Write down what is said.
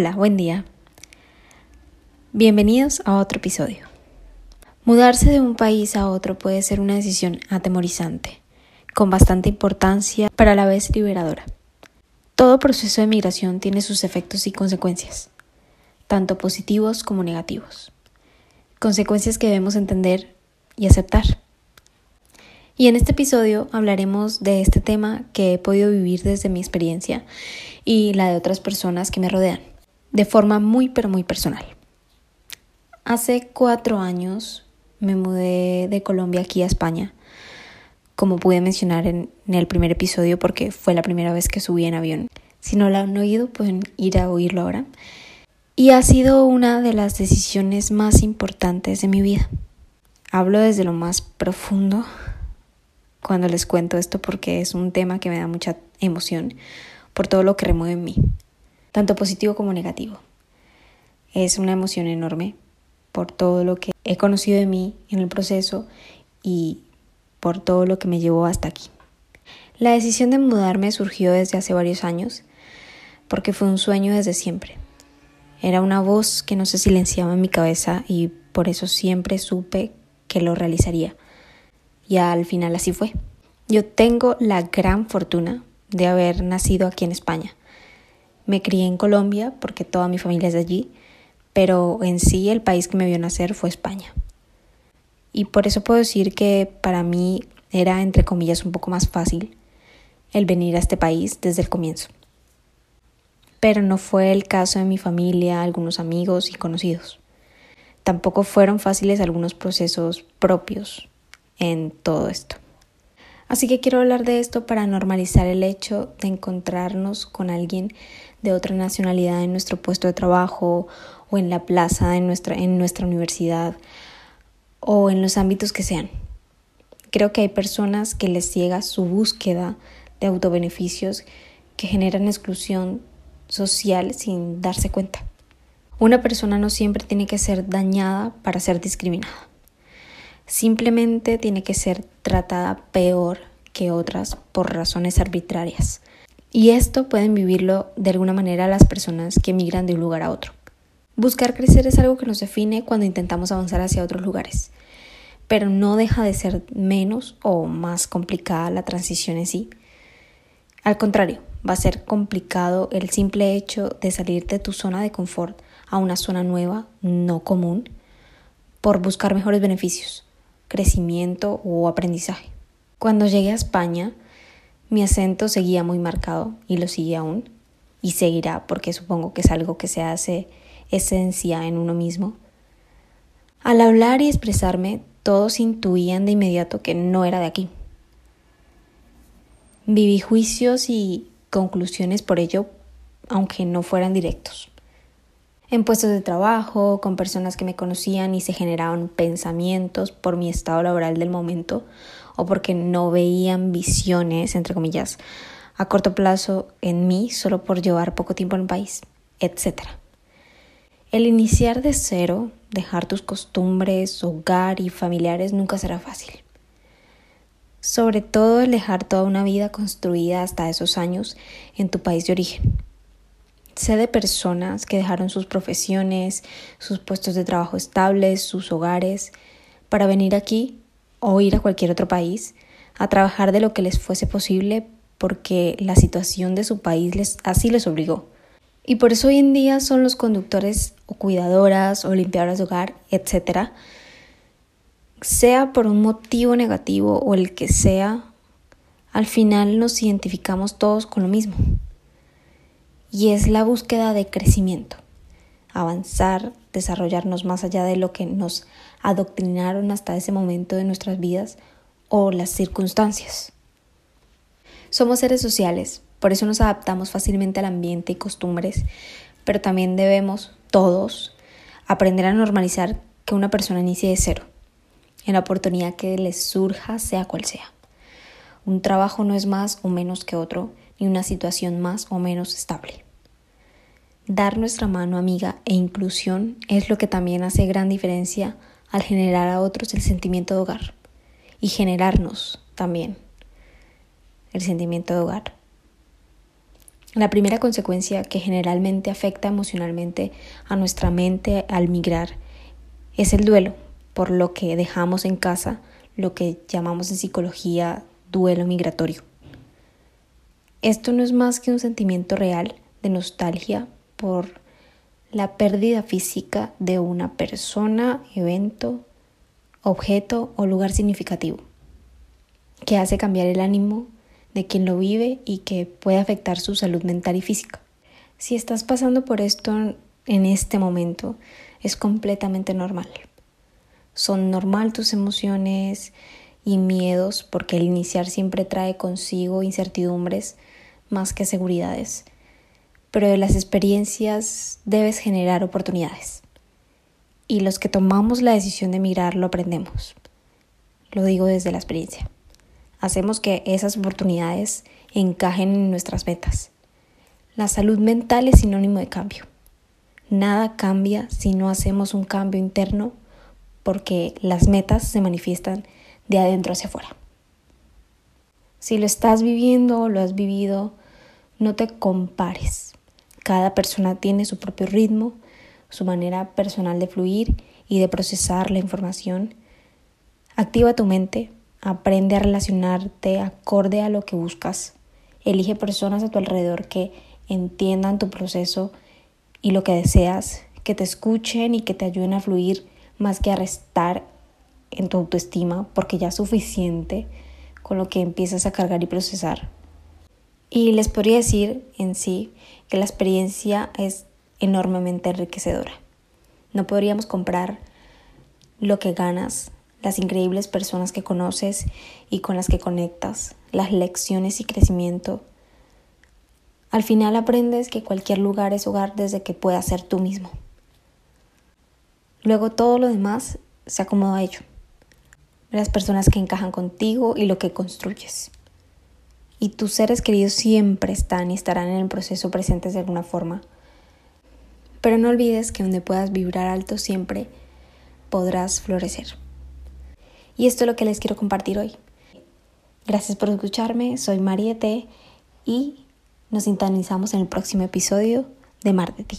Hola, buen día. Bienvenidos a otro episodio. Mudarse de un país a otro puede ser una decisión atemorizante, con bastante importancia, pero a la vez liberadora. Todo proceso de migración tiene sus efectos y consecuencias, tanto positivos como negativos. Consecuencias que debemos entender y aceptar. Y en este episodio hablaremos de este tema que he podido vivir desde mi experiencia y la de otras personas que me rodean, de forma muy pero muy personal. Hace cuatro años me mudé de Colombia aquí a España, como pude mencionar en, el primer episodio porque fue la primera vez que subí en avión. Si no lo han oído, pueden ir a oírlo ahora. Y ha sido una de las decisiones más importantes de mi vida. Hablo desde lo más profundo cuando les cuento esto porque es un tema que me da mucha emoción por todo lo que remueve en mí, tanto positivo como negativo. Es una emoción enorme por todo lo que he conocido de mí en el proceso y por todo lo que me llevó hasta aquí. La decisión de mudarme surgió desde hace varios años porque fue un sueño desde siempre. Era una voz que no se silenciaba en mi cabeza y por eso siempre supe que lo realizaría. Y al final así fue. Yo tengo la gran fortuna de haber nacido aquí en España. Me crié en Colombia porque toda mi familia es de allí, pero en sí el país que me vio nacer fue España. Y por eso puedo decir que para mí era, entre comillas, un poco más fácil el venir a este país desde el comienzo. Pero no fue el caso de mi familia, algunos amigos y conocidos. Tampoco fueron fáciles algunos procesos propios en todo esto. Así que quiero hablar de esto para normalizar el hecho de encontrarnos con alguien de otra nacionalidad en nuestro puesto de trabajo o en la plaza en nuestra, en nuestra universidad o en los ámbitos que sean. Creo que hay personas que les ciega su búsqueda de autobeneficios que generan exclusión social sin darse cuenta. Una persona no siempre tiene que ser dañada para ser discriminada. Simplemente tiene que ser tratada peor que otras por razones arbitrarias. Y esto pueden vivirlo de alguna manera las personas que migran de un lugar a otro. Buscar crecer es algo que nos define cuando intentamos avanzar hacia otros lugares, pero no deja de ser menos o más complicada la transición en sí. Al contrario, va a ser complicado el simple hecho de salir de tu zona de confort a una zona nueva, no común, por buscar mejores beneficios crecimiento o aprendizaje. Cuando llegué a España, mi acento seguía muy marcado y lo sigue aún y seguirá porque supongo que es algo que se hace esencia en uno mismo. Al hablar y expresarme, todos intuían de inmediato que no era de aquí. Viví juicios y conclusiones por ello, aunque no fueran directos en puestos de trabajo, con personas que me conocían y se generaban pensamientos por mi estado laboral del momento o porque no veían visiones, entre comillas, a corto plazo en mí solo por llevar poco tiempo en el país, etc. El iniciar de cero, dejar tus costumbres, hogar y familiares nunca será fácil. Sobre todo el dejar toda una vida construida hasta esos años en tu país de origen Sé de personas que dejaron sus profesiones, sus puestos de trabajo estables, sus hogares, para venir aquí o ir a cualquier otro país a trabajar de lo que les fuese posible porque la situación de su país les, así les obligó. Y por eso hoy en día son los conductores o cuidadoras o limpiadoras de hogar, etc. Sea por un motivo negativo o el que sea, al final nos identificamos todos con lo mismo y es la búsqueda de crecimiento, avanzar, desarrollarnos más allá de lo que nos adoctrinaron hasta ese momento de nuestras vidas o las circunstancias. Somos seres sociales, por eso nos adaptamos fácilmente al ambiente y costumbres, pero también debemos, todos, aprender a normalizar que una persona inicie de cero, en la oportunidad que les surja, sea cual sea. Un trabajo no es más o menos que otro, ni una situación más o menos estable. Dar nuestra mano amiga e inclusión es lo que también hace gran diferencia al generar a otros el sentimiento de hogar y generarnos también el sentimiento de hogar. La primera consecuencia que generalmente afecta emocionalmente a nuestra mente al migrar es el duelo, por lo que dejamos en casa lo que llamamos en psicología duelo migratorio. Esto no es más que un sentimiento real de nostalgia por la pérdida física de una persona, evento, objeto o lugar significativo, que hace cambiar el ánimo de quien lo vive y que puede afectar su salud mental y física. Si estás pasando por esto en este momento, es completamente normal. Son normal tus emociones y miedos porque el iniciar siempre trae consigo incertidumbres más que seguridades. Pero de las experiencias debes generar oportunidades. Y los que tomamos la decisión de mirar lo aprendemos. Lo digo desde la experiencia. Hacemos que esas oportunidades encajen en nuestras metas. La salud mental es sinónimo de cambio. Nada cambia si no hacemos un cambio interno porque las metas se manifiestan de adentro hacia afuera. Si lo estás viviendo o lo has vivido, no te compares. Cada persona tiene su propio ritmo, su manera personal de fluir y de procesar la información. Activa tu mente, aprende a relacionarte acorde a lo que buscas. Elige personas a tu alrededor que entiendan tu proceso y lo que deseas, que te escuchen y que te ayuden a fluir más que a restar en tu autoestima, porque ya es suficiente con lo que empiezas a cargar y procesar. Y les podría decir en sí que la experiencia es enormemente enriquecedora. No podríamos comprar lo que ganas, las increíbles personas que conoces y con las que conectas, las lecciones y crecimiento. Al final aprendes que cualquier lugar es hogar desde que puedas ser tú mismo. Luego todo lo demás se acomoda a ello. Las personas que encajan contigo y lo que construyes y tus seres queridos siempre están y estarán en el proceso presentes de alguna forma. Pero no olvides que donde puedas vibrar alto siempre podrás florecer. Y esto es lo que les quiero compartir hoy. Gracias por escucharme, soy Mariette y nos sintonizamos en el próximo episodio de Mar de Ti.